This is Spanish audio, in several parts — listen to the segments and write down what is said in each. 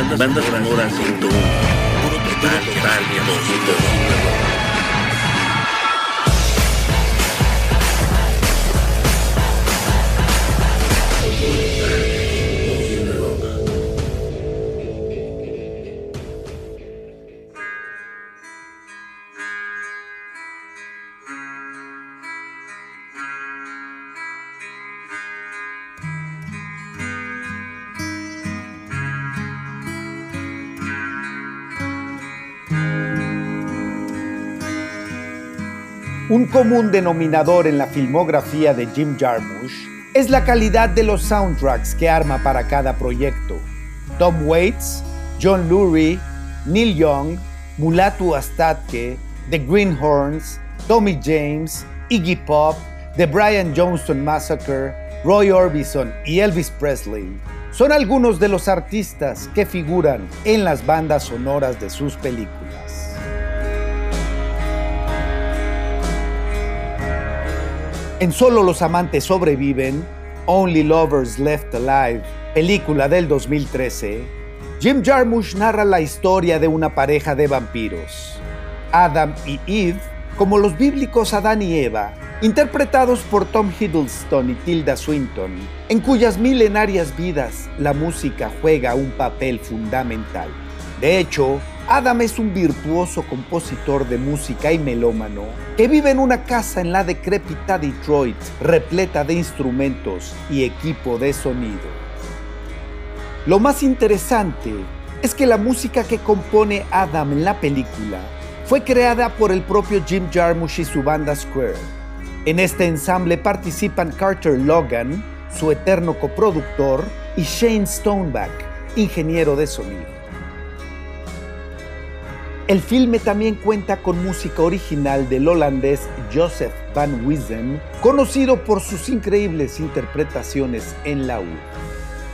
Bandas, bandas sonoras 101. Puro total, total, total, Un común denominador en la filmografía de Jim Jarmusch es la calidad de los soundtracks que arma para cada proyecto. Tom Waits, John Lurie, Neil Young, Mulatu Astatke, The Greenhorns, Tommy James, Iggy Pop, The Brian Johnston Massacre, Roy Orbison y Elvis Presley son algunos de los artistas que figuran en las bandas sonoras de sus películas. En Solo los amantes sobreviven, Only Lovers Left Alive, película del 2013, Jim Jarmusch narra la historia de una pareja de vampiros, Adam y Eve, como los bíblicos Adán y Eva, interpretados por Tom Hiddleston y Tilda Swinton, en cuyas milenarias vidas la música juega un papel fundamental. De hecho, Adam es un virtuoso compositor de música y melómano que vive en una casa en la decrépita Detroit, repleta de instrumentos y equipo de sonido. Lo más interesante es que la música que compone Adam en la película fue creada por el propio Jim Jarmusch y su banda Square. En este ensamble participan Carter Logan, su eterno coproductor, y Shane Stoneback, ingeniero de sonido. El filme también cuenta con música original del holandés Joseph Van Wiesen, conocido por sus increíbles interpretaciones en la.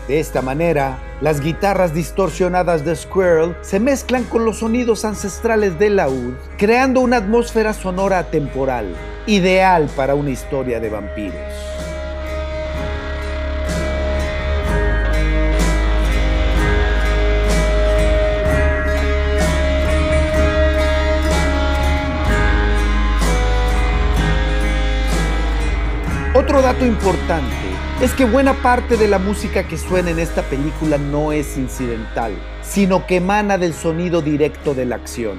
De esta manera, las guitarras distorsionadas de Squirrel se mezclan con los sonidos ancestrales de laúd, creando una atmósfera sonora atemporal, ideal para una historia de vampiros. Dato importante es que buena parte de la música que suena en esta película no es incidental, sino que emana del sonido directo de la acción.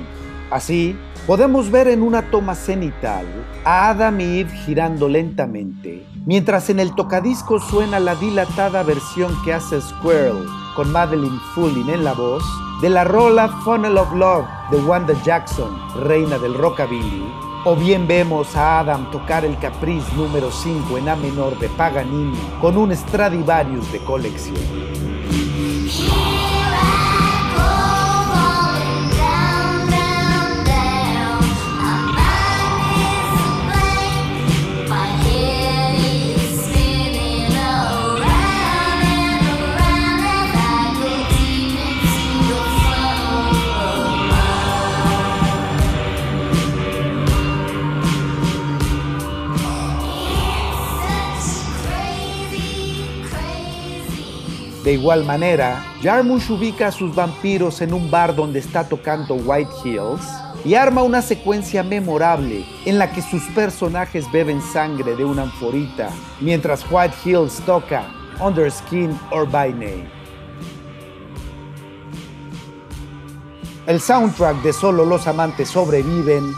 Así, podemos ver en una toma cenital a Adam y Eve girando lentamente, mientras en el tocadisco suena la dilatada versión que hace Squirrel con Madeline Fullin en la voz de la rola Funnel of Love de Wanda Jackson, reina del rockabilly, o bien vemos a Adam tocar el Caprice número 5 en A menor de Paganini con un Stradivarius de colección. De igual manera, Jarmusch ubica a sus vampiros en un bar donde está tocando White Hills y arma una secuencia memorable en la que sus personajes beben sangre de una anforita mientras White Hills toca Under Skin or By Name. El soundtrack de Solo los amantes sobreviven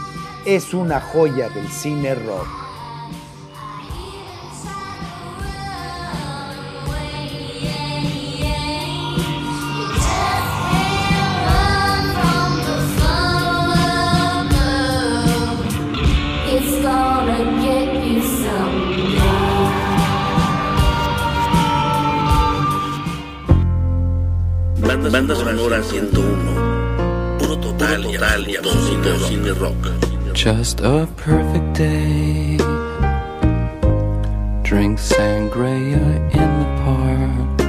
es una joya del cine rock. Banda, sonora 101. Puro total, Puro total y absoluto cine rock. Just a perfect day. Drink sangria in the